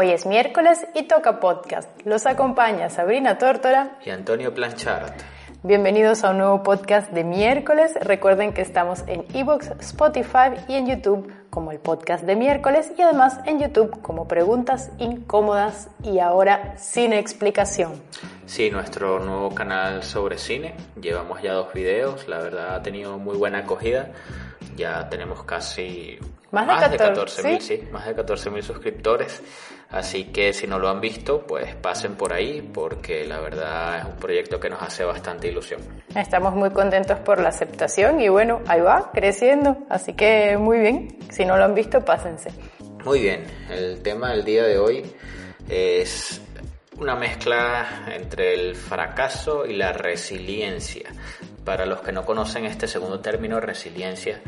Hoy es miércoles y toca podcast. Los acompaña Sabrina Tórtora y Antonio Planchard. Bienvenidos a un nuevo podcast de miércoles. Recuerden que estamos en Evox, Spotify y en YouTube como el podcast de miércoles y además en YouTube como preguntas incómodas y ahora sin explicación. Sí, nuestro nuevo canal sobre cine. Llevamos ya dos videos, la verdad ha tenido muy buena acogida. Ya tenemos casi más, de 14 mil, ¿sí? más de 14 mil suscriptores. Así que si no lo han visto, pues pasen por ahí porque la verdad es un proyecto que nos hace bastante ilusión. Estamos muy contentos por la aceptación y bueno, ahí va, creciendo. Así que muy bien, si no lo han visto, pásense. Muy bien, el tema del día de hoy es una mezcla entre el fracaso y la resiliencia. Para los que no conocen este segundo término, resiliencia,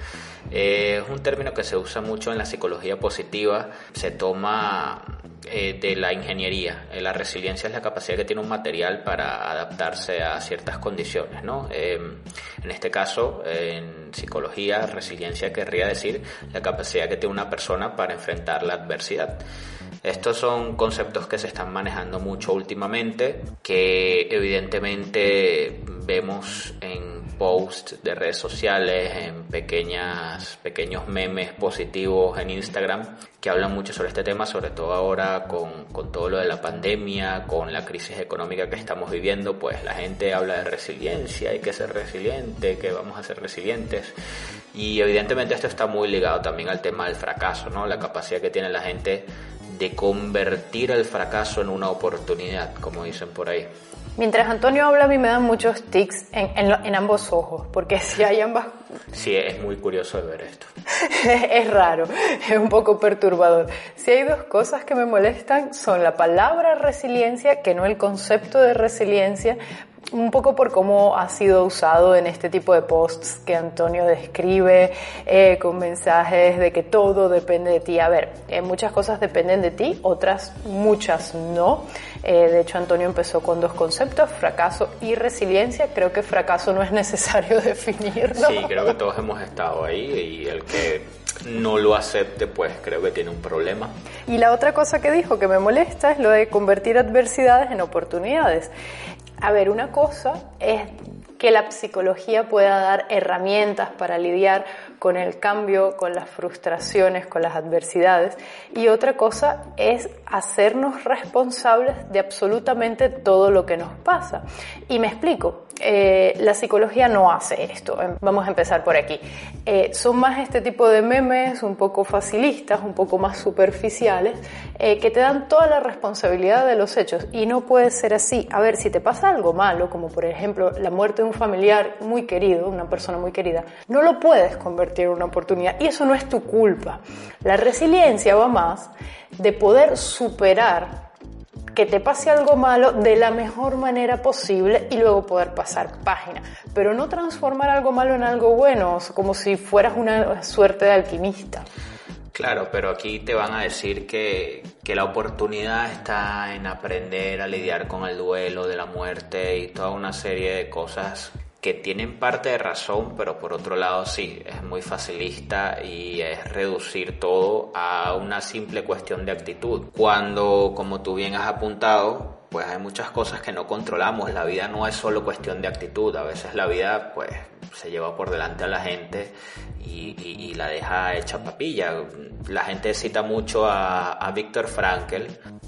eh, es un término que se usa mucho en la psicología positiva, se toma eh, de la ingeniería. Eh, la resiliencia es la capacidad que tiene un material para adaptarse a ciertas condiciones. ¿no? en este caso, en psicología, resiliencia querría decir la capacidad que tiene una persona para enfrentar la adversidad. Estos son conceptos que se están manejando mucho últimamente, que evidentemente vemos en posts de redes sociales, en pequeñas, pequeños memes positivos en Instagram que hablan mucho sobre este tema, sobre todo ahora con, con, todo lo de la pandemia, con la crisis económica que estamos viviendo, pues la gente habla de resiliencia, hay que ser resiliente, que vamos a ser resilientes. Y evidentemente esto está muy ligado también al tema del fracaso, ¿no? La capacidad que tiene la gente de convertir el fracaso en una oportunidad, como dicen por ahí. Mientras Antonio habla, a mí me dan muchos tics en, en, ambos ojos, porque si hay ambas... Sí, es muy curioso de ver esto. es raro, es un poco perturbador. Si hay dos cosas que me molestan, son la palabra resiliencia, que no el concepto de resiliencia, un poco por cómo ha sido usado en este tipo de posts que Antonio describe, eh, con mensajes de que todo depende de ti. A ver, eh, muchas cosas dependen de ti, otras muchas no. Eh, de hecho, Antonio empezó con dos conceptos, fracaso y resiliencia. Creo que fracaso no es necesario definirlo. Sí, creo que todos hemos estado ahí y el que no lo acepte, pues creo que tiene un problema. Y la otra cosa que dijo que me molesta es lo de convertir adversidades en oportunidades. A ver, una cosa es que la psicología pueda dar herramientas para lidiar con el cambio, con las frustraciones, con las adversidades. Y otra cosa es hacernos responsables de absolutamente todo lo que nos pasa. Y me explico. Eh, la psicología no hace esto. Em, vamos a empezar por aquí. Eh, son más este tipo de memes un poco facilistas, un poco más superficiales, eh, que te dan toda la responsabilidad de los hechos. Y no puede ser así. A ver, si te pasa algo malo, como por ejemplo la muerte de un familiar muy querido, una persona muy querida, no lo puedes convertir en una oportunidad. Y eso no es tu culpa. La resiliencia va más de poder superar que te pase algo malo de la mejor manera posible y luego poder pasar página. Pero no transformar algo malo en algo bueno, como si fueras una suerte de alquimista. Claro, pero aquí te van a decir que, que, la oportunidad está en aprender a lidiar con el duelo de la muerte y toda una serie de cosas que tienen parte de razón, pero por otro lado sí, es muy facilista y es reducir todo a una simple cuestión de actitud. Cuando, como tú bien has apuntado, pues hay muchas cosas que no controlamos. La vida no es solo cuestión de actitud. A veces la vida, pues, se lleva por delante a la gente y, la deja hecha papilla. La gente cita mucho a, a Viktor Frankl,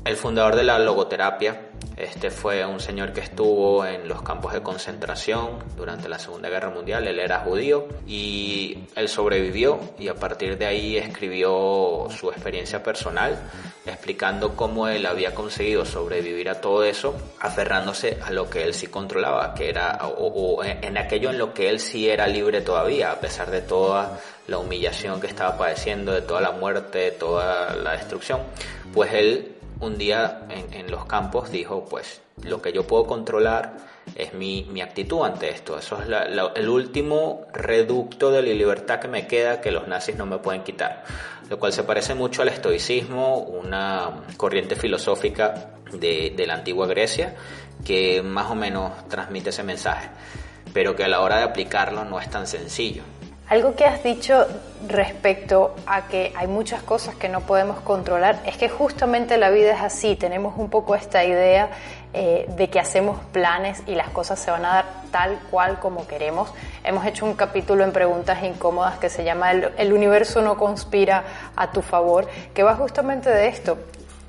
el fundador de la logoterapia, este fue un señor que estuvo en los campos de concentración durante la Segunda Guerra Mundial. Él era judío y él sobrevivió y a partir de ahí escribió su experiencia personal explicando cómo él había conseguido sobrevivir a todo eso aferrándose a lo que él sí controlaba, que era o, en aquello en lo que él sí era libre todavía, a pesar de toda la humillación que estaba padeciendo, de toda la muerte, de toda la destrucción, pues él un día en, los campos dijo, pues lo que yo puedo controlar es mi, mi actitud ante esto. Eso es el último reducto de la libertad que me queda que los nazis no me pueden quitar. Lo cual se parece mucho al estoicismo, una corriente filosófica de, la antigua Grecia que más o menos transmite ese mensaje, pero que a la hora de aplicarlo no es tan sencillo. Algo que has dicho respecto a que hay muchas cosas que no podemos controlar es que justamente la vida es así, tenemos un poco esta idea eh, de que hacemos planes y las cosas se van a dar tal cual como queremos. Hemos hecho un capítulo en preguntas incómodas que se llama el, el universo no conspira a tu favor, que va justamente de esto.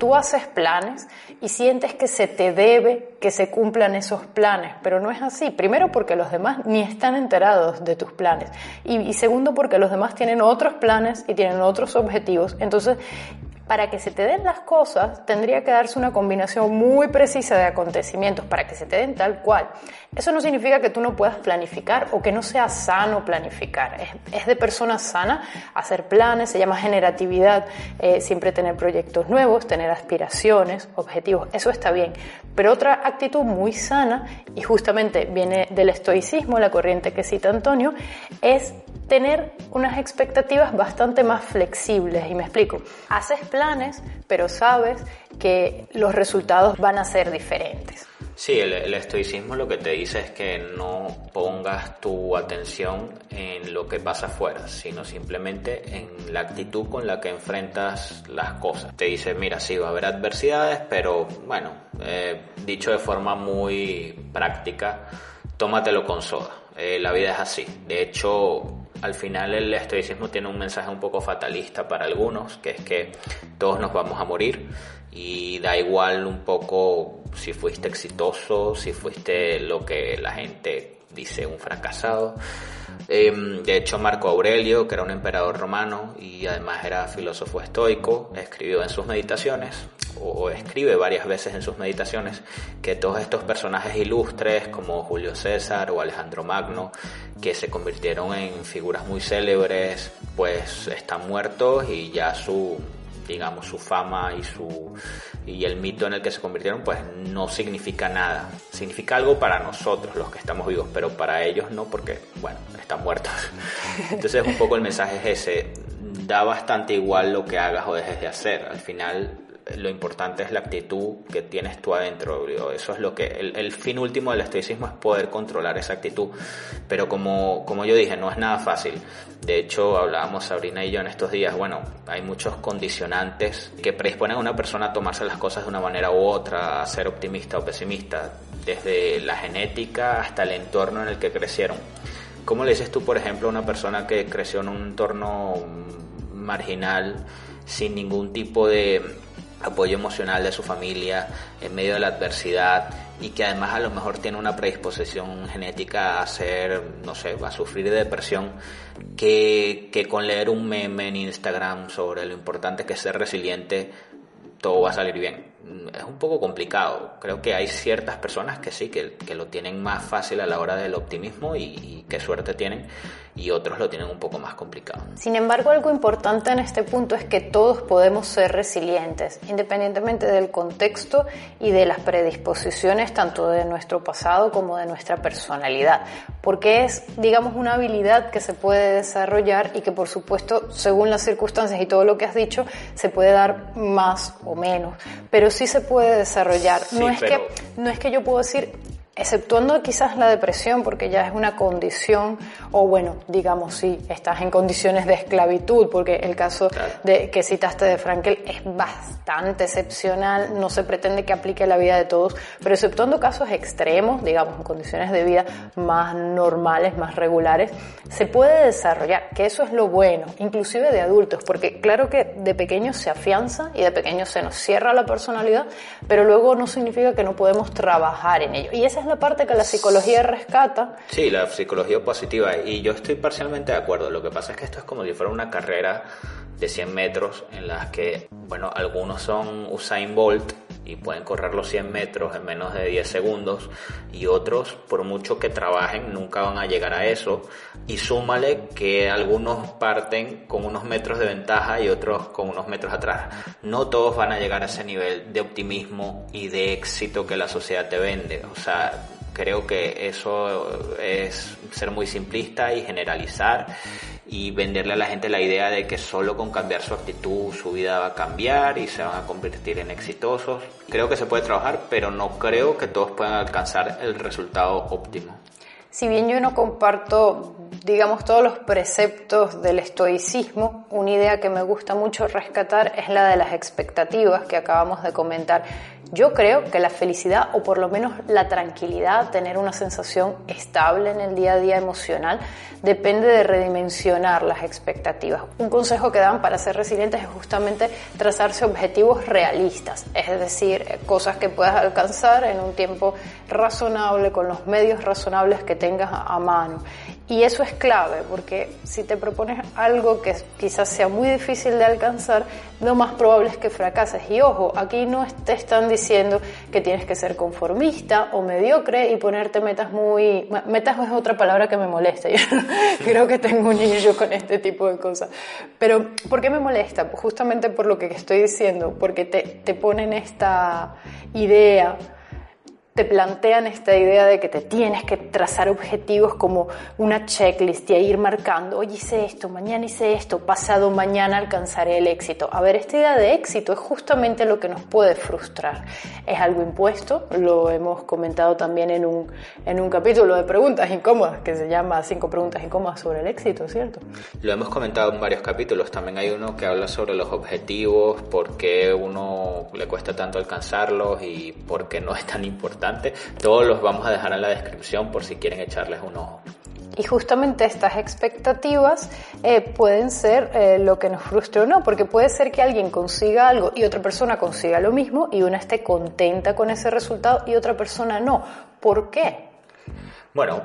Tú haces planes y sientes que se te debe que se cumplan esos planes, pero no es así. Primero porque los demás ni están enterados de tus planes y, y segundo porque los demás tienen otros planes y tienen otros objetivos. Entonces para que se te den las cosas, tendría que darse una combinación muy precisa de acontecimientos para que se te den tal cual. Eso no significa que tú no puedas planificar o que no sea sano planificar. Es, de persona sana hacer planes, se llama generatividad, eh, siempre tener proyectos nuevos, tener aspiraciones, objetivos, eso está bien. Pero otra actitud muy sana, y justamente viene del estoicismo, la corriente que cita Antonio, es tener unas expectativas bastante más flexibles. Y me explico, haces planes, pero sabes que los resultados van a ser diferentes. Sí, el, estoicismo lo que te dice es que no pongas tu atención en lo que pasa afuera, sino simplemente en la actitud con la que enfrentas las cosas. Te dice, mira, sí, va a haber adversidades, pero bueno, eh, dicho de forma muy práctica, tómatelo con soda. Eh, la vida es así. De hecho, al final el estoicismo tiene un mensaje un poco fatalista para algunos, que es que todos nos vamos a morir y da igual un poco si fuiste exitoso, si fuiste lo que la gente dice un fracasado. Em, de hecho, Marco Aurelio, que era un emperador romano y además era filósofo estoico, escribió en sus meditaciones, o escribe varias veces en sus meditaciones, que todos estos personajes ilustres como Julio César o Alejandro Magno, que se convirtieron en figuras muy célebres, pues están muertos y ya su digamos su fama y su y el mito en el que se convirtieron pues no significa nada. Significa algo para nosotros los que estamos vivos pero para ellos no porque bueno están muertos. Entonces un poco el mensaje es ese. Da bastante igual lo que hagas o dejes de hacer. Al final lo importante es la actitud que tienes tú adentro. Eso es lo que el, fin último del estoicismo es poder controlar esa actitud. Pero como, como yo dije, no es nada fácil. De hecho, hablábamos Sabrina y yo en estos días, bueno, hay muchos condicionantes que predisponen a una persona a tomarse las cosas de una manera u otra, a ser optimista o pesimista, desde la genética hasta el entorno en el que crecieron. ¿Cómo le dices tú, por ejemplo, a una persona que creció en un entorno marginal, sin ningún tipo de apoyo emocional de su familia en medio de la adversidad y que además a lo mejor tiene una predisposición genética a ser, no sé, a sufrir de depresión, que, que con leer un meme en Instagram sobre lo importante que ser resiliente, todo va a salir bien. Es un poco complicado. Creo que hay ciertas personas que sí, que, que lo tienen más fácil a la hora del optimismo y, y qué suerte tienen y otros lo tienen un poco más complicado. Sin embargo, algo importante en este punto es que todos podemos ser resilientes, independientemente del contexto y de las predisposiciones tanto de nuestro pasado como de nuestra personalidad, porque es, digamos, una habilidad que se puede desarrollar y que, por supuesto, según las circunstancias y todo lo que has dicho, se puede dar más o menos, pero sí se puede desarrollar. no, es que, no es que yo puedo decir, exceptuando quizás la depresión, porque ya es una condición, o bueno, digamos, sí, estás en condiciones de esclavitud, porque el caso de, que citaste de Frankel es bastante excepcional, no se pretende que aplique a la vida de todos, pero exceptuando casos extremos, digamos, en condiciones de vida más normales, más regulares, se puede desarrollar, que eso es lo bueno, inclusive de adultos, porque claro que de pequeños se afianza y de pequeños se nos cierra la personalidad, pero luego no significa que no podemos trabajar en ello. Y esa es la parte que la psicología rescata. Sí, la psicología positiva. Y yo estoy parcialmente de acuerdo. Lo que pasa es que esto es como si fuera una carrera de 100 metros en las que, bueno, algunos son Usain Bolt y pueden correr los 100 metros en menos de 10 segundos y otros, por mucho que trabajen, nunca van a llegar a eso. Y súmale que algunos parten con unos metros de ventaja y otros con unos metros atrás. No todos van a llegar a ese nivel de optimismo y de éxito que la sociedad te vende. O sea, creo que eso es ser muy simplista y generalizar y venderle a la gente la idea de que solo con cambiar su actitud su vida va a cambiar y se van a convertir en exitosos. Creo que se puede trabajar, pero no creo que todos puedan alcanzar el resultado óptimo. Si bien yo no comparto digamos, todos los preceptos del estoicismo, una idea que me gusta mucho rescatar es la de las expectativas que acabamos de comentar. Yo creo que la felicidad, o por lo menos la tranquilidad, tener una sensación estable en el día a día emocional, depende de redimensionar las expectativas. Un consejo que dan para ser resilientes es justamente trazarse objetivos realistas, es decir, cosas que puedas alcanzar en un tiempo razonable, con los medios razonables que tengas a mano. Y eso es clave, porque si te propones algo que quizás sea muy difícil de alcanzar, lo más probable es que fracases. Y ojo, aquí no te están diciendo que tienes que ser conformista o mediocre y ponerte metas muy... Metas es otra palabra que me molesta. Yo creo que tengo un niño con este tipo de cosas. Pero, ¿por qué me molesta? Pues justamente por lo que estoy diciendo, porque te, te ponen esta idea te plantean esta idea de que te tienes que trazar objetivos como una checklist y ir marcando, hoy hice esto, mañana hice esto, pasado mañana alcanzaré el éxito. A ver, esta idea de éxito es justamente lo que nos puede frustrar. Es algo impuesto, lo hemos comentado también en un, en un capítulo de preguntas incómodas que se llama Cinco preguntas incómodas sobre el éxito, ¿cierto? Lo hemos comentado en varios capítulos, también hay uno que habla sobre los objetivos, por qué uno le cuesta tanto alcanzarlos y por qué no es tan importante todos los vamos a dejar en la descripción por si quieren echarles un ojo. Y justamente estas expectativas eh, pueden ser eh, lo que nos frustre o no, porque puede ser que alguien consiga algo y otra persona consiga lo mismo y una esté contenta con ese resultado y otra persona no. ¿Por qué? Bueno,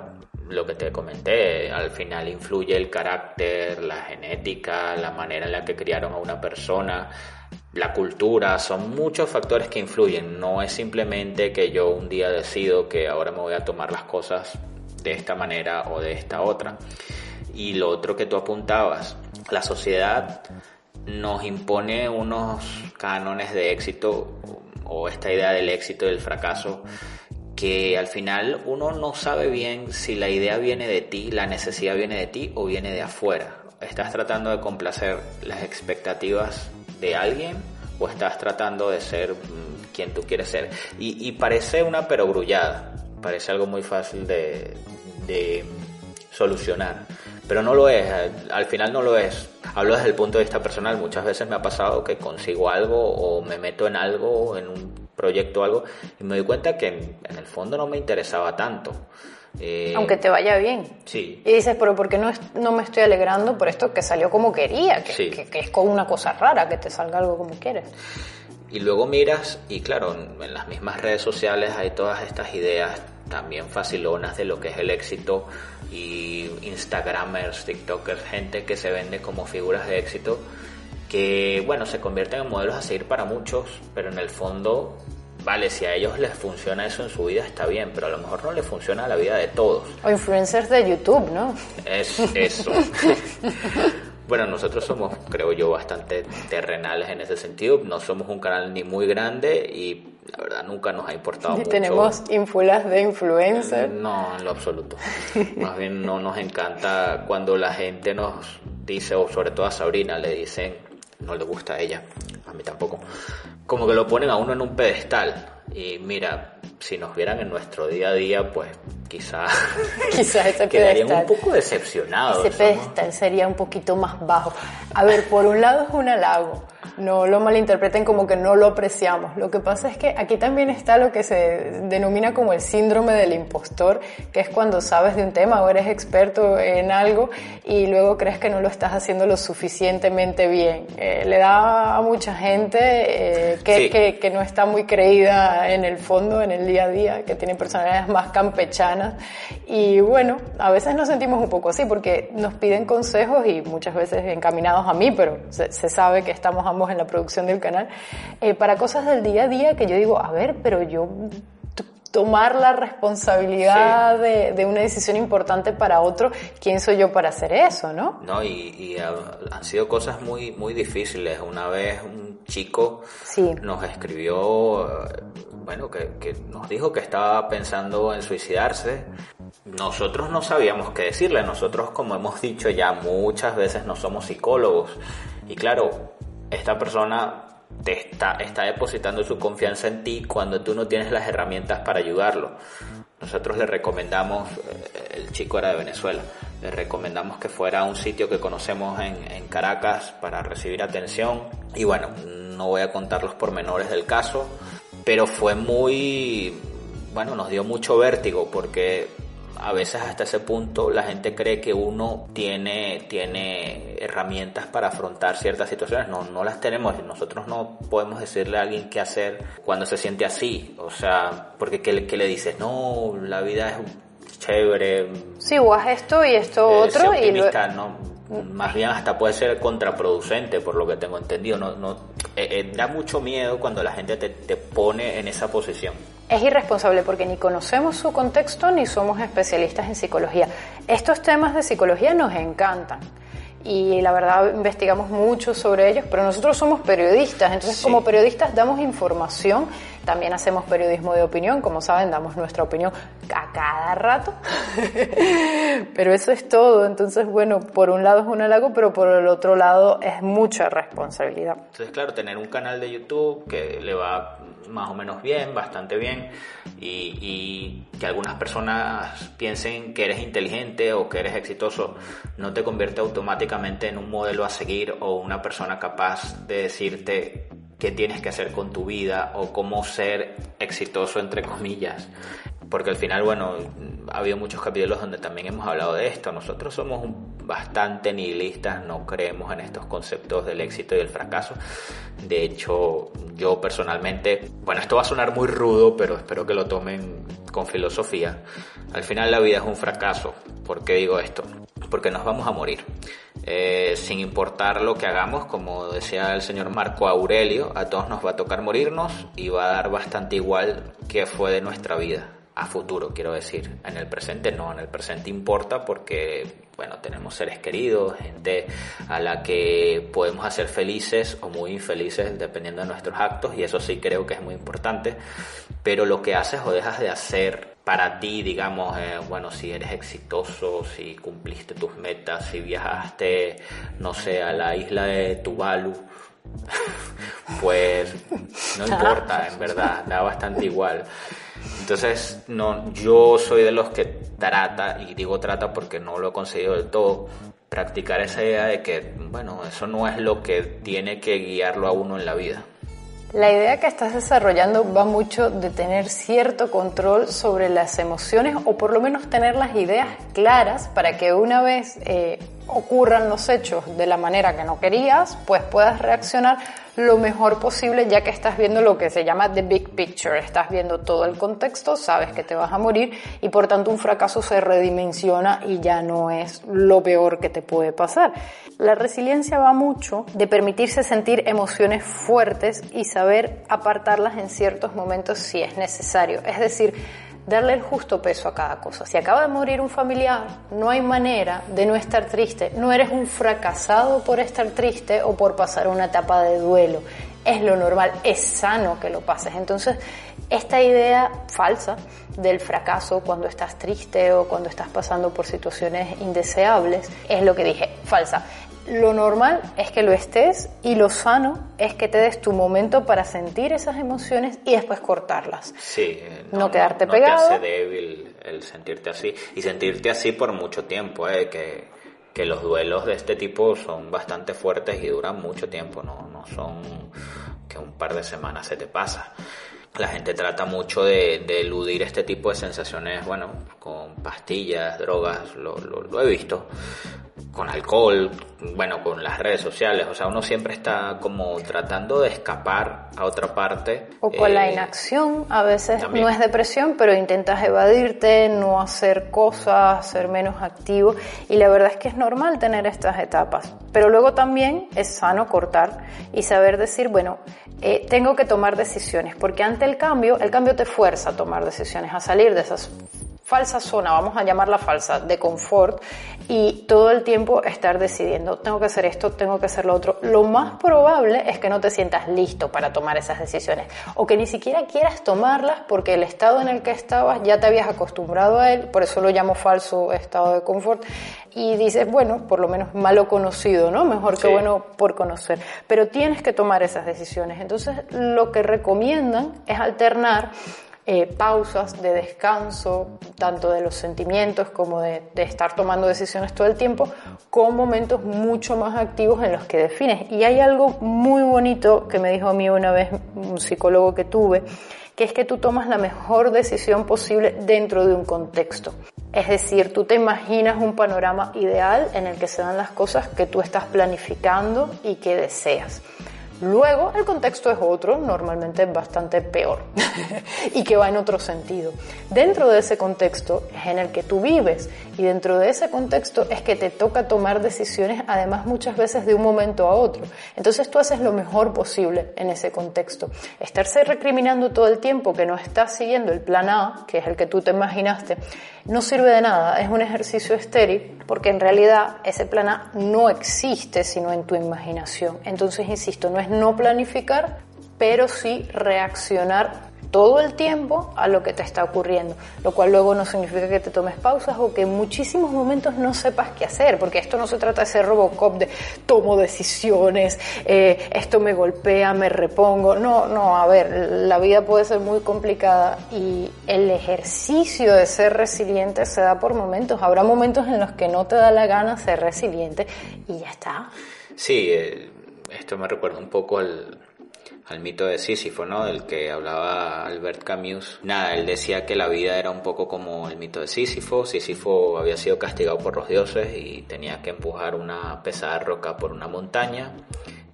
lo que te comenté, al final influye el carácter, la genética, la manera en la que criaron a una persona la cultura, son muchos factores que influyen. No es simplemente que yo un día decido que ahora me voy a tomar las cosas de esta manera o de esta otra. Y lo otro que tú apuntabas, la sociedad nos impone unos cánones de éxito o esta idea del éxito y del fracaso que al final uno no sabe bien si la idea viene de ti, la necesidad viene de ti o viene de afuera. Estás tratando de complacer las expectativas de alguien o estás tratando de ser mm, quien tú quieres ser. Y, parece una perogrullada, parece algo muy fácil de, de solucionar, pero no lo es, al final no lo es. Hablo desde el punto de vista personal, muchas veces me ha pasado que consigo algo o me meto en algo, en un proyecto o algo, y me doy cuenta que en el fondo no me interesaba tanto. Eh, Aunque te vaya bien. Sí. Y dices, pero ¿por qué no, no me estoy alegrando por esto que salió como quería? Que, que, es como una cosa rara, que te salga algo como quieres. Y luego miras, y claro, en las mismas redes sociales hay todas estas ideas también facilonas de lo que es el éxito y Instagramers, TikTokers, gente que se vende como figuras de éxito que, bueno, se convierten en modelos a seguir para muchos, pero en el fondo vale, si a ellos les funciona eso en su vida está bien, pero a lo mejor no le funciona a la vida de todos. O influencers de YouTube, ¿no? Es eso. bueno, nosotros somos, creo yo, bastante terrenales en ese sentido. No somos un canal ni muy grande y la verdad nunca nos ha importado mucho. ¿Tenemos infulas de influencers? No, en lo absoluto. Más bien no nos encanta cuando la gente nos dice, o sobre todo a Sabrina le dicen, no le gusta a ella, a mí tampoco, como que lo ponen a uno en un pedestal. Y mira, si nos vieran en nuestro día a día, pues quizá, quizá quedarían un poco decepcionados. Ese pedestal sería un poquito más bajo. A ver, por un lado es un halago, no lo malinterpreten como que no lo apreciamos. Lo que pasa es que aquí también está lo que se denomina como el síndrome del impostor, que es cuando sabes de un tema o eres experto en algo y luego crees que no lo estás haciendo lo suficientemente bien. Eh, le da a mucha gente eh, que, que, que no está muy creída en el fondo, en el día a día, que tiene personalidades más campechanas y bueno, a veces nos sentimos un poco así porque nos piden consejos y muchas veces encaminados a mí, pero se, se sabe que estamos ambos en la producción del canal, eh, para cosas del día a día que yo digo, a ver, pero yo tomar la responsabilidad de, una decisión importante para otro, ¿quién soy yo para hacer eso, no? No, y, han sido cosas muy, muy difíciles. Una vez un chico nos escribió, bueno, que, nos dijo que estaba pensando en suicidarse. Nosotros no sabíamos qué decirle. Nosotros, como hemos dicho ya muchas veces, no somos psicólogos. Y claro, esta persona te está, depositando su confianza en ti cuando tú no tienes las herramientas para ayudarlo. Nosotros le recomendamos, eh, el chico era de Venezuela, Le recomendamos que fuera a un sitio que conocemos en Caracas para recibir atención. Y bueno, no voy a contar los pormenores del caso, pero fue muy, bueno, nos dio mucho vértigo porque a veces hasta ese punto la gente cree que uno tiene, tiene herramientas para afrontar ciertas situaciones. No, no las tenemos. Nosotros no podemos decirle a alguien qué hacer cuando se siente así. O sea, porque ¿qué, qué le dices? No, la vida es chévere. Sí, o haz esto y esto eh, otro. y lo- no. Más bien hasta puede ser contraproducente, por lo que tengo entendido. No, no, eh, eh, da mucho miedo cuando la gente te, te pone en esa posición. Es irresponsable porque ni conocemos su contexto ni somos especialistas en psicología. Estos temas de psicología nos encantan y la verdad investigamos mucho sobre ellos, pero nosotros somos periodistas, entonces Sí. como periodistas damos información, también hacemos periodismo de opinión, como saben, damos nuestra opinión a cada rato, pero eso es todo, entonces bueno, por un lado es un halago, pero por el otro lado es mucha responsabilidad. Entonces, claro, tener un canal de YouTube que le va más o menos bien, bastante bien, y, y que algunas personas piensen que eres inteligente o que eres exitoso, no te convierte automáticamente en un modelo a seguir o una persona capaz de decirte qué tienes que hacer con tu vida o cómo ser exitoso, entre comillas. Porque al final, bueno, ha habido muchos capítulos donde también hemos hablado de esto. Nosotros somos bastante nihilistas, no creemos en estos conceptos del éxito y del fracaso. De hecho, yo personalmente, bueno, esto va a sonar muy rudo, pero espero que lo tomen con filosofía. Al final la vida es un fracaso. ¿Por qué digo esto? Porque nos vamos a morir. Eh, sin importar lo que hagamos, como decía el señor Marco Aurelio, a todos nos va a tocar morirnos y va a dar bastante igual qué fue de nuestra vida a futuro, quiero decir. En el presente no, en el presente importa porque, bueno, tenemos seres queridos, gente a la que podemos hacer felices o muy infelices dependiendo de nuestros actos y eso sí creo que es muy importante. Pero lo que haces o dejas de hacer para ti, digamos, eh, bueno, si eres exitoso, si cumpliste tus metas, si viajaste, no sé, a la isla de Tuvalu, pues no importa, en verdad, da bastante igual. Entonces, no, yo soy de los que trata, y digo trata porque no lo he conseguido del todo, practicar esa idea de que, bueno, eso no es lo que tiene que guiarlo a uno en la vida. La idea que estás desarrollando va mucho de tener cierto control sobre las emociones o por lo menos tener las ideas claras para que una vez eh, ocurran los hechos de la manera que no querías, pues puedas reaccionar lo mejor posible ya que estás viendo lo que se llama the big picture, estás viendo todo el contexto, sabes que te vas a morir y por tanto un fracaso se redimensiona y ya no es lo peor que te puede pasar. La resiliencia va mucho de permitirse sentir emociones fuertes y saber apartarlas en ciertos momentos si es necesario. Es decir, darle el justo peso a cada cosa. Si acaba de morir un familiar, no hay manera de no estar triste. No eres un fracasado por estar triste o por pasar una etapa de duelo. Es lo normal, es sano que lo pases. Entonces, esta idea falsa del fracaso cuando estás triste o cuando estás pasando por situaciones indeseables es lo que dije, falsa. Lo normal es que lo estés y lo sano es que te des tu momento para sentir esas emociones y después cortarlas. Sí, eh, No quedarte no pegado. te hace débil el sentirte así. Y sentirte así por mucho tiempo, eh, que, que los duelos de este tipo son bastante fuertes y duran mucho tiempo, no, no son que un par de semanas se te pasa. La gente trata mucho de, de eludir este tipo de sensaciones, bueno, con pastillas, drogas, lo, lo- lo he visto, con alcohol, bueno, con las redes sociales, o sea, uno siempre está como tratando de escapar a otra parte. O con la eh, inacción, a veces también. no es depresión, pero intentas evadirte, no hacer cosas, ser menos activo. Y la verdad es que es normal tener estas etapas. Pero luego también es sano cortar y saber decir, bueno, eh, tengo que tomar decisiones, porque ante el cambio, el cambio te fuerza a tomar decisiones, a salir de esas falsa zona, vamos a llamarla falsa, de confort y todo el tiempo estar decidiendo, tengo que hacer esto, tengo que hacer lo otro. Lo más probable es que no te sientas listo para tomar esas decisiones o que ni siquiera quieras tomarlas porque el estado en el que estabas ya te habías acostumbrado a él, por eso lo llamo falso estado de confort y dices, bueno, por lo menos malo conocido, ¿no? Mejor que bueno por conocer, pero tienes que tomar esas decisiones. Entonces, lo que recomiendan es alternar eh, pausas de descanso, tanto de los sentimientos como de, de, estar tomando decisiones todo el tiempo, con momentos mucho más activos en los que defines. Y hay algo muy bonito que me dijo a mí una vez un psicólogo que tuve, que es que tú tomas la mejor decisión posible dentro de un contexto. Es decir, tú te imaginas un panorama ideal en el que se dan las cosas que tú estás planificando y que deseas. Luego el contexto es otro, normalmente bastante peor y que va en otro sentido. Dentro de ese contexto es en el que tú vives y dentro de ese contexto es que te toca tomar decisiones además muchas veces de un momento a otro. Entonces tú haces lo mejor posible en ese contexto. Estarse recriminando todo el tiempo que no estás siguiendo el plan A, que es el que tú te imaginaste, no sirve de nada, es un ejercicio estéril porque en realidad ese plan A no existe sino en tu imaginación. Entonces, insisto, no es no planificar, pero sí reaccionar todo el tiempo a lo que te está ocurriendo, lo cual luego no significa que te tomes pausas o que en muchísimos momentos no sepas qué hacer, porque esto no se trata de ser Robocop de tomo decisiones, eh, esto me golpea, me repongo, no, no, a ver, la vida puede ser muy complicada y el ejercicio de ser resiliente se da por momentos, habrá momentos en los que no te da la gana ser resiliente y ya está. Sí, eh, esto me recuerda un poco al al mito de Sísifo, ¿no? Del que hablaba Albert Camus. Nada, él decía que la vida era un poco como el mito de Sísifo. Sísifo había sido castigado por los dioses y tenía que empujar una pesada roca por una montaña.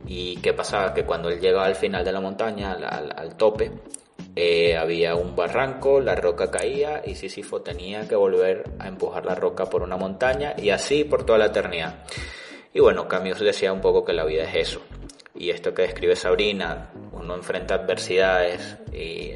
¿Y qué pasaba? Que cuando él llegaba al final de la montaña, al, tope, eh, había un barranco, la roca caía y Sísifo tenía que volver a empujar la roca por una montaña y así por toda la eternidad. Y bueno, Camus decía un poco que la vida es eso, y esto que describe Sabrina, uno enfrenta adversidades y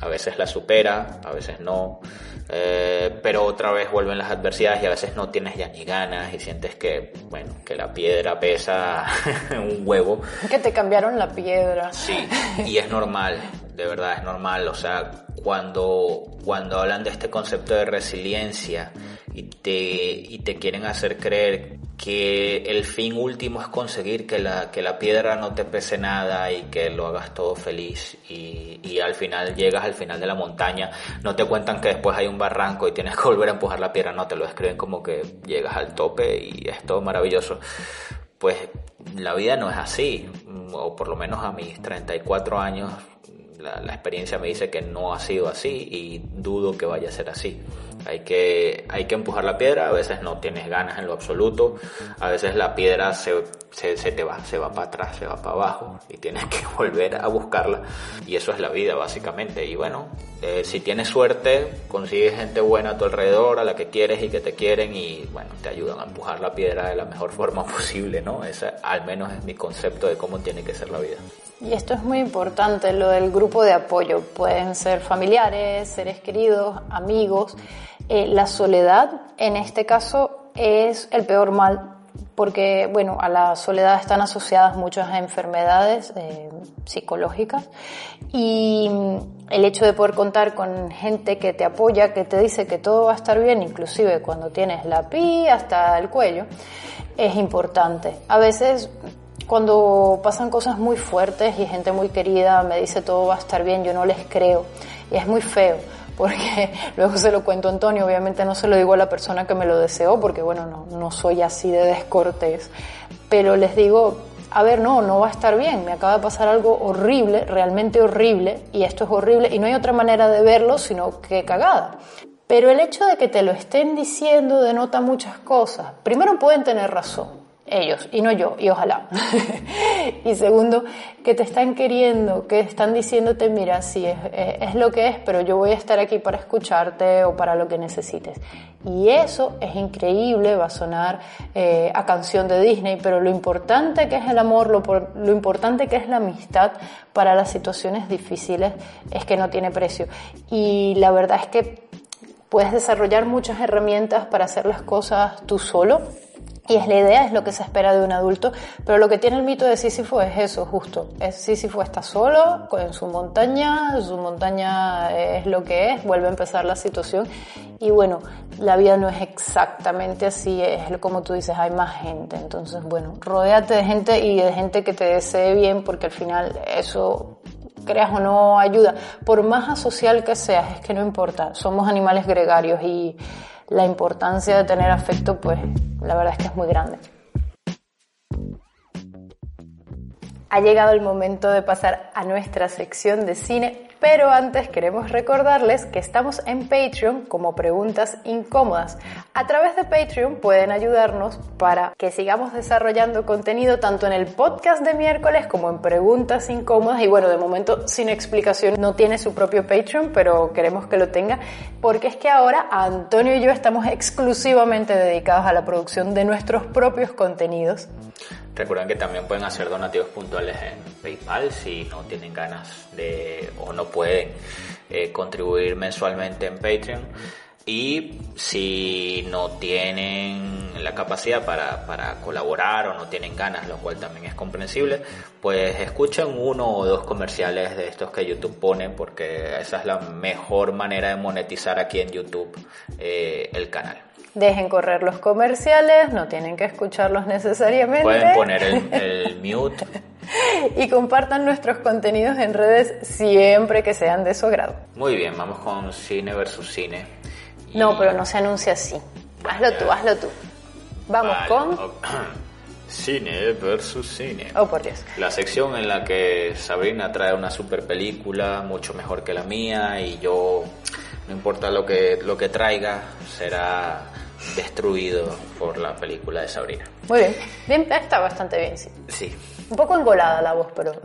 a veces las supera, a veces no, eh, pero otra vez vuelven las adversidades y a veces no tienes ya ni ganas y sientes que, bueno, que la piedra pesa un huevo. Que te cambiaron la piedra. Sí, y es normal, de verdad es normal, o sea, cuando, cuando hablan de este concepto de resiliencia y te, y te quieren hacer creer que el fin último es conseguir que la, que la piedra no te pese nada y que lo hagas todo feliz y, y, al final llegas al final de la montaña, no te cuentan que después hay un barranco y tienes que volver a empujar la piedra, no, te lo describen como que llegas al tope y es todo maravilloso. Pues la vida no es así, o por lo menos a mis 34 años la, experiencia me dice que no ha sido así y dudo que vaya a ser así. Hay que, hay que empujar la piedra, a veces no tienes ganas en lo absoluto, a veces la piedra se, se, se, te va, se va para atrás, se va para abajo y tienes que volver a buscarla. Y eso es la vida básicamente. Y bueno, eh, si tienes suerte, consigues gente buena a tu alrededor, a la que quieres y que te quieren y bueno, te ayudan a empujar la piedra de la mejor forma posible, ¿no? Ese al menos es mi concepto de cómo tiene que ser la vida. Y esto es muy importante, lo del grupo de apoyo. Pueden ser familiares, seres queridos, amigos. Eh, la soledad, en este caso, es el peor mal, porque, bueno, a la soledad están asociadas muchas enfermedades eh, psicológicas y el hecho de poder contar con gente que te apoya, que te dice que todo va a estar bien, inclusive cuando tienes la pi hasta el cuello, es importante. A veces cuando pasan cosas muy fuertes y gente muy querida me dice todo va a estar bien, yo no les creo. Y es muy feo porque luego se lo cuento a Antonio, obviamente no se lo digo a la persona que me lo deseó, porque bueno, no, no soy así de descortés, pero les digo, a ver, no, no va a estar bien, me acaba de pasar algo horrible, realmente horrible, y esto es horrible, y no hay otra manera de verlo sino que cagada. Pero el hecho de que te lo estén diciendo denota muchas cosas. Primero pueden tener razón, ellos y no yo, y ojalá. y segundo, que te están queriendo, que están diciéndote, mira, sí, es, es, lo que es, pero yo voy a estar aquí para escucharte o para lo que necesites. Y eso es increíble, va a sonar eh, a canción de Disney, pero lo importante que es el amor, lo, lo importante que es la amistad para las situaciones difíciles es que no tiene precio. Y la verdad es que puedes desarrollar muchas herramientas para hacer las cosas tú solo y es la idea, es lo que se espera de un adulto, pero lo que tiene el mito de Sísifo es eso, justo. Es Sísifo está solo, en su montaña, su montaña es lo que es, vuelve a empezar la situación. Y bueno, la vida no es exactamente así, es como tú dices, hay más gente. Entonces, bueno, rodéate de gente y de gente que te desee bien, porque al final eso creas o no ayuda, por más asocial que seas, es que no importa, somos animales gregarios y la importancia de tener afecto, pues la verdad es que es muy grande. Ha llegado el momento de pasar a nuestra sección de cine, pero antes queremos recordarles que estamos en Patreon como preguntas incómodas. A través de Patreon pueden ayudarnos para que sigamos desarrollando contenido tanto en el podcast de miércoles como en preguntas incómodas. Y bueno, de momento sin explicación no tiene su propio Patreon, pero queremos que lo tenga porque es que ahora Antonio y yo estamos exclusivamente dedicados a la producción de nuestros propios contenidos. Recuerden que también pueden hacer donativos puntuales en PayPal si no tienen ganas de o no pueden eh, contribuir mensualmente en Patreon. Y si no tienen la capacidad para, para, colaborar o no tienen ganas, lo cual también es comprensible, pues escuchen uno o dos comerciales de estos que YouTube pone, porque esa es la mejor manera de monetizar aquí en YouTube eh, el canal. Dejen correr los comerciales, no tienen que escucharlos necesariamente. Pueden poner el, mute. y compartan nuestros contenidos en redes siempre que sean de su agrado. Muy bien, vamos con cine versus cine. No, pero no se anuncia así. Hazlo tú, hazlo tú. Vamos con... Cine versus cine. Oh, por Dios. La sección en la que Sabrina trae una super película, mucho mejor que la mía, y yo, no importa lo que, lo que traiga, será destruido por la película de Sabrina. Muy bien, bien está bastante bien, sí. Sí. Un poco engolada la voz, pero...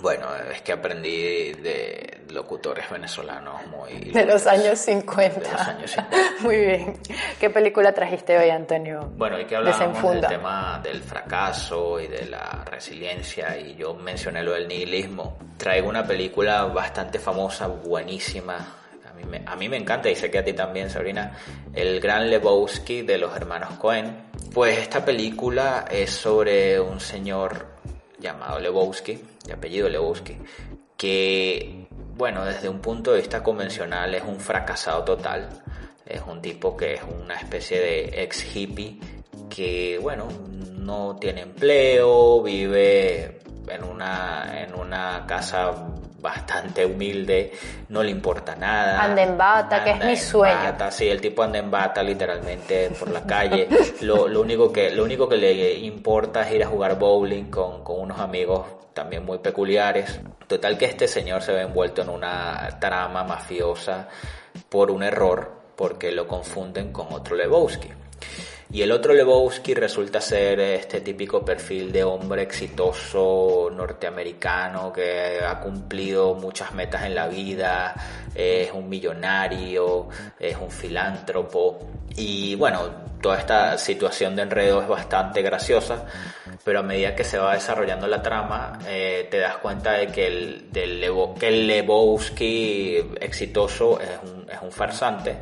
Bueno, es que aprendí de locutores venezolanos muy... De los años 50. De los años 50. Muy bien. ¿Qué película trajiste hoy, Antonio? Bueno, hay que hablar del tema del fracaso y de la resiliencia y yo mencioné lo del nihilismo. Traigo una película bastante famosa, buenísima, a mí me encanta y sé que a ti también, Sabrina, el gran Lebowski de los hermanos Cohen. Pues esta película es sobre un señor llamado Lebowski, de apellido Lebowski, que, bueno, desde un punto de vista convencional es un fracasado total. Es un tipo que es una especie de ex hippie que, bueno, no tiene empleo, vive en una, en una casa bastante humilde, no le importa nada. Anda en bata, que es mi sueño. Bata, sí, el tipo anda en bata literalmente por la calle. lo, lo, único que, lo único que le importa es ir a jugar bowling con, con unos amigos también muy peculiares. Total que este señor se ve envuelto en una trama mafiosa por un error, porque lo confunden con otro Lebowski. Y el otro Lebowski resulta ser este típico perfil de hombre exitoso norteamericano que ha cumplido muchas metas en la vida, es un millonario, es un filántropo. Y bueno, toda esta situación de enredo es bastante graciosa, pero a medida que se va desarrollando la trama, eh, te das cuenta de que el, que el Lebowski exitoso es un, es un farsante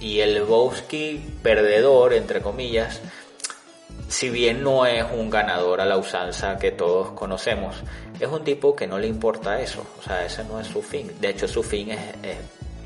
y el Lebowski perdedor, entre comillas, si bien no es un ganador a la usanza que todos conocemos, es un tipo que no le importa eso, o sea, ese no es su fin. De hecho, su fin es,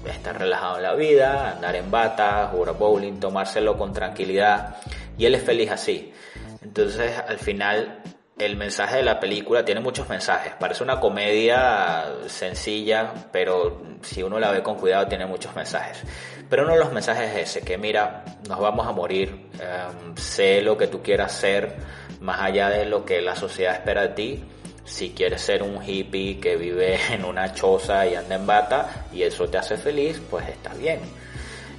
estar relajado en la vida, andar en bata, jugar bowling, tomárselo con tranquilidad, y él es feliz así. Entonces, al final, el mensaje de la película tiene muchos mensajes. Parece una comedia sencilla, pero si uno la ve con cuidado tiene muchos mensajes. Pero uno de los mensajes es ese, que mira, nos vamos a morir, em, sé lo que tú quieras ser, más allá de lo que la sociedad espera de ti. Si quieres ser un hippie que vive en una choza y anda en bata y eso te hace feliz, pues está bien.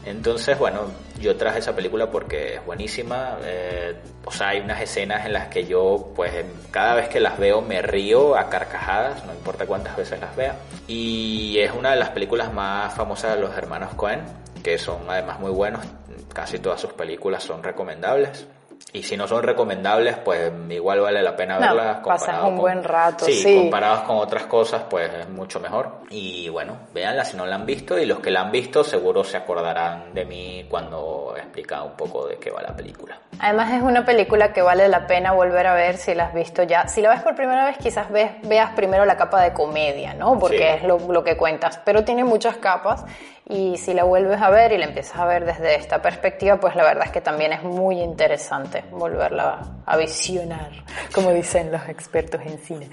Entonces, bueno, yo traje esa película porque es buenísima. Eh, o sea, hay unas escenas en las que yo, pues, cada vez que las veo me río a carcajadas, no importa cuántas veces las vea. Y es una de las películas más famosas de los hermanos Cohen, que son además muy buenos. Casi todas sus películas son recomendables. Y si no son recomendables, pues igual vale la pena verlas. pasas un buen rato, sí, sí. comparados con otras cosas, pues es mucho mejor. Y bueno, véanla si no la han visto. Y los que la han visto seguro se acordarán de mí cuando explica un poco de qué va la película. Además es una película que vale la pena volver a ver si la has visto ya. Si la ves por primera vez, quizás veas primero la capa de comedia, ¿no? Porque es lo, lo que cuentas. Pero tiene muchas capas y si la vuelves a ver y la empiezas a ver desde esta perspectiva, pues la verdad es que también es muy interesante volverla a visionar, como dicen los expertos en cine.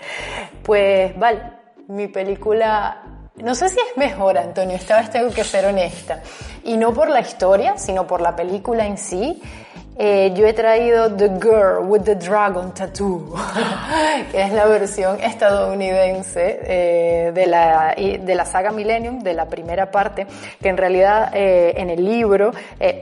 Pues vale, mi película no sé si es mejor, Antonio, esta vez tengo que ser honesta. Y no por la historia, sino por la película en sí. Eh, yo he traído The Girl with the Dragon Tattoo, que es la versión estadounidense eh, de, la, de la saga Millennium, de la primera parte, que en realidad eh, en el libro,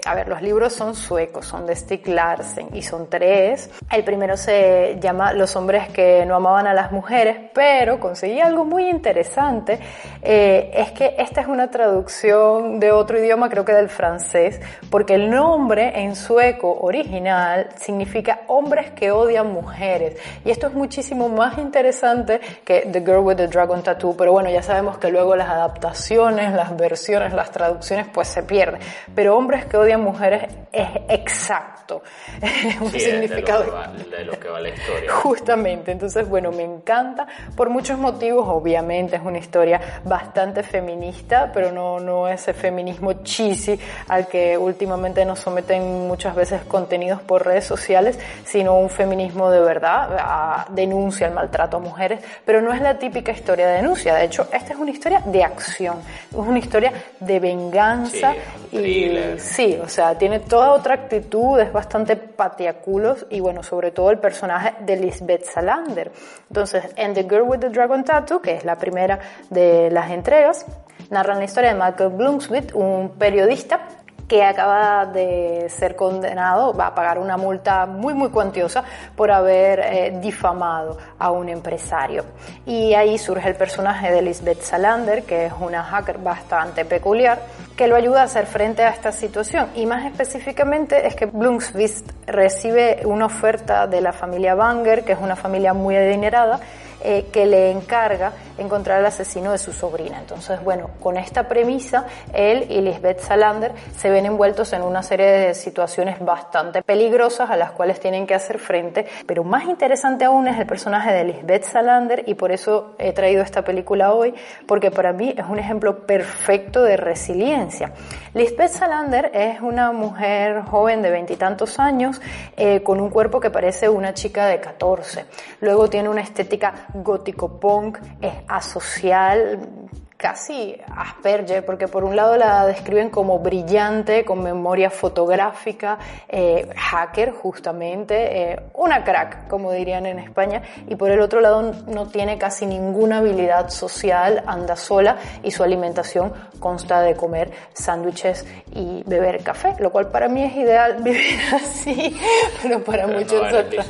a ver, los libros son suecos, son de Stieg Larsen y son tres. El primero se llama Los hombres que no amaban a las mujeres, pero conseguí algo muy interesante, es que esta es una traducción de otro idioma, creo que del francés, porque el nombre en sueco original significa hombres que odian mujeres. Y esto es muchísimo más interesante que The Girl with the Dragon Tattoo, pero bueno, ya sabemos que luego las adaptaciones, las versiones, las traducciones, pues se pierden. Pero hombres que odian mujeres es exacto. un significado. De lo, que va, la historia. Justamente. Entonces, bueno, me encanta por muchos motivos. Obviamente es una historia bastante feminista, pero no, no ese feminismo cheesy al que últimamente nos someten muchas veces con contenidos por redes sociales, sino un feminismo de verdad, denuncia el maltrato a mujeres, pero no es la típica historia de denuncia. De hecho, esta es una historia de acción, es una historia de venganza y sí, o sea, tiene toda otra actitud, es bastante patiaculos y bueno, sobre todo el personaje de Lisbeth Salander. Entonces, en The Girl with the Dragon Tattoo, que es la primera de las entregas, narran la historia de Michael Bloomswit, un periodista que acaba de ser condenado, va a pagar una multa muy, muy cuantiosa por haber eh, difamado a un empresario. Y ahí surge el personaje de Lisbeth Salander, que es una hacker bastante peculiar, que lo ayuda a hacer frente a esta situación. Y más específicamente es que Blomqvist recibe una oferta de la familia Banger, que es una familia muy adinerada, eh, que le encarga encontrar al asesino de su sobrina. Entonces, bueno, con esta premisa, él y Lisbeth Salander se ven envueltos en una serie de situaciones bastante peligrosas a las cuales tienen que hacer frente, pero más interesante aún es el personaje de Lisbeth Salander y por eso he traído esta película hoy, porque para mí es un ejemplo perfecto de resiliencia. Lisbeth Salander es una mujer joven de veintitantos años eh, con un cuerpo que parece una chica de 14. Luego tiene una estética gótico punk, es asocial, casi Asperger, porque por un lado la describen como brillante, con memoria fotográfica, eh, hacker justamente, eh, una crack, como dirían en España, y por el otro lado no tiene casi ninguna habilidad social, anda sola y su alimentación consta de comer sándwiches y beber café, lo cual para mí es ideal vivir así, pero para muchos otros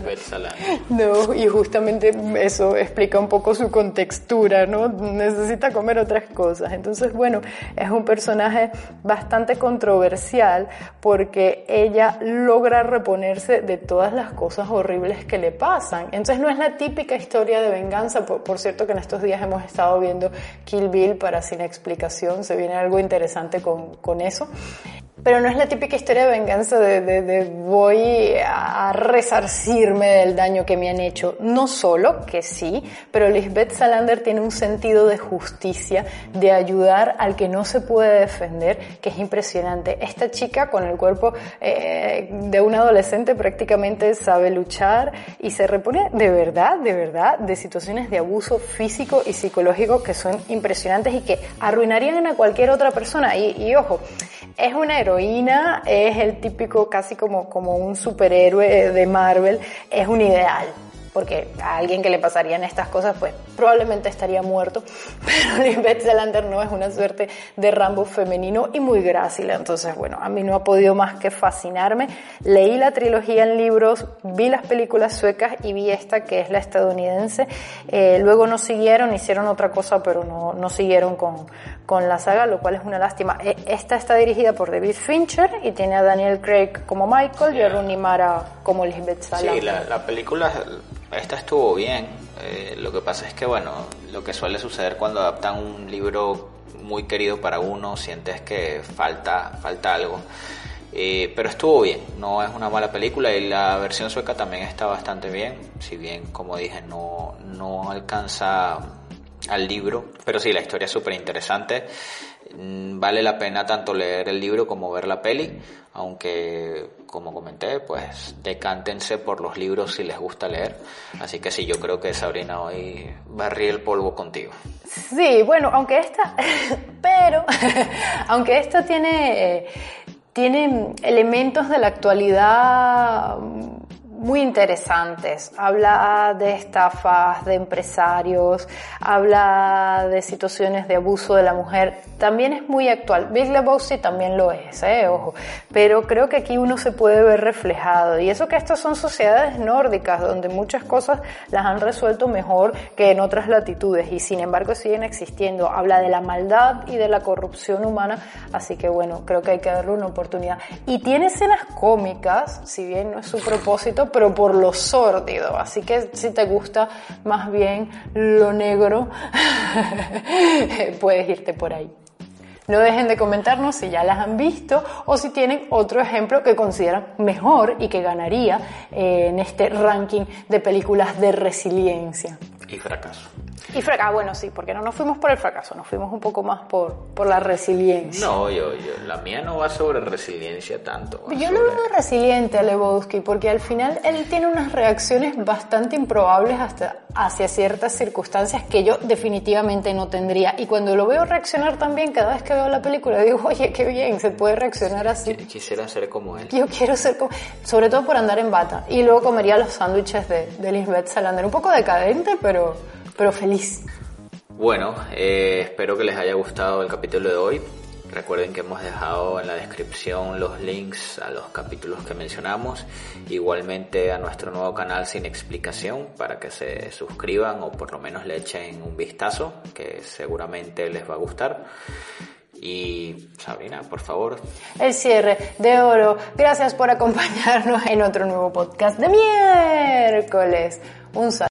no, y justamente eso explica un poco su contextura, ¿no? Necesita comer otra cosas. Entonces, bueno, es un personaje bastante controversial porque ella logra reponerse de todas las cosas horribles que le pasan. Entonces no es la típica historia de venganza, por, cierto que en estos días hemos estado viendo Kill Bill para sin explicación, se viene algo interesante con, con eso. Pero no es la típica historia de venganza de, voy a resarcirme del daño que me han hecho. No solo, que sí, pero Lisbeth Salander tiene un sentido de justicia, de ayudar al que no se puede defender, que es impresionante. Esta chica con el cuerpo eh, de un adolescente prácticamente sabe luchar y se repone de verdad, de verdad, de situaciones de abuso físico y psicológico que son impresionantes y que arruinarían a cualquier otra persona. Y, y ojo, es una heroína, es el típico casi como, como un superhéroe de Marvel, es un ideal porque a alguien que le pasarían estas cosas, pues probablemente estaría muerto. Pero Lisbeth Salander no es una suerte de Rambo femenino y muy grácil. Entonces, bueno, a mí no ha podido más que fascinarme. Leí la trilogía en libros, vi las películas suecas y vi esta que es la estadounidense. Eh, luego no siguieron, hicieron otra cosa, pero no, no siguieron con, con la saga, lo cual es una lástima. Eh, esta está dirigida por David Fincher y tiene a Daniel Craig como Michael y a Rooney Mara como Lisbeth Salander. Sí, la, la película esta estuvo bien. Eh, lo que pasa es que, bueno, lo que suele suceder cuando adaptan un libro muy querido para uno, sientes que falta, falta algo. Eh, pero estuvo bien, no es una mala película y la versión sueca también está bastante bien, si bien, como dije, no, no alcanza al libro, pero sí, la historia es súper interesante. Mm, vale la pena tanto leer el libro como ver la peli, aunque como comenté, pues decántense por los libros si les gusta leer. Así que sí, yo creo que Sabrina hoy barrí el polvo contigo. Sí, bueno, aunque esta, pero, aunque esta tiene, eh, tiene elementos de la actualidad muy interesantes. Habla de estafas de empresarios, habla de situaciones de abuso de la mujer. También es muy actual. Big Lebowski también lo es, ¿eh? ojo. Pero creo que aquí uno se puede ver reflejado. Y eso que estas son sociedades nórdicas, donde muchas cosas las han resuelto mejor que en otras latitudes. Y sin embargo siguen existiendo. Habla de la maldad y de la corrupción humana. Así que bueno, creo que hay que darle una oportunidad. Y tiene escenas cómicas, si bien no es su propósito, pero por lo sórdido. Así que si te gusta más bien lo negro, puedes irte por ahí. No dejen de comentarnos si ya las han visto o si tienen otro ejemplo que consideran mejor y que ganaría eh, en este ranking de películas de resiliencia. Y fracaso. Y fracaso, bueno, sí, porque no nos fuimos por el fracaso, nos fuimos un poco más por, por la resiliencia. No, yo, yo, la mía no va sobre resiliencia tanto. Yo no lo veo resiliente a Lebowski, porque al final él tiene unas reacciones bastante improbables hasta hacia ciertas circunstancias que yo definitivamente no tendría. Y cuando lo veo reaccionar también, cada vez que veo la película, digo, oye, qué bien, se puede reaccionar así. Quisiera ser como él. Yo quiero ser como, sobre todo por andar en bata. Y luego comería los sándwiches de, de Lisbeth Salander. Un poco decadente, pero pero feliz. Bueno, eh, espero que les haya gustado el capítulo de hoy. Recuerden que hemos dejado en la descripción los links a los capítulos que mencionamos, igualmente a nuestro nuevo canal sin explicación para que se suscriban o por lo menos le echen un vistazo, que seguramente les va a gustar. Y Sabrina, por favor. El cierre de oro. Gracias por acompañarnos en otro nuevo podcast de miércoles. Un saludo.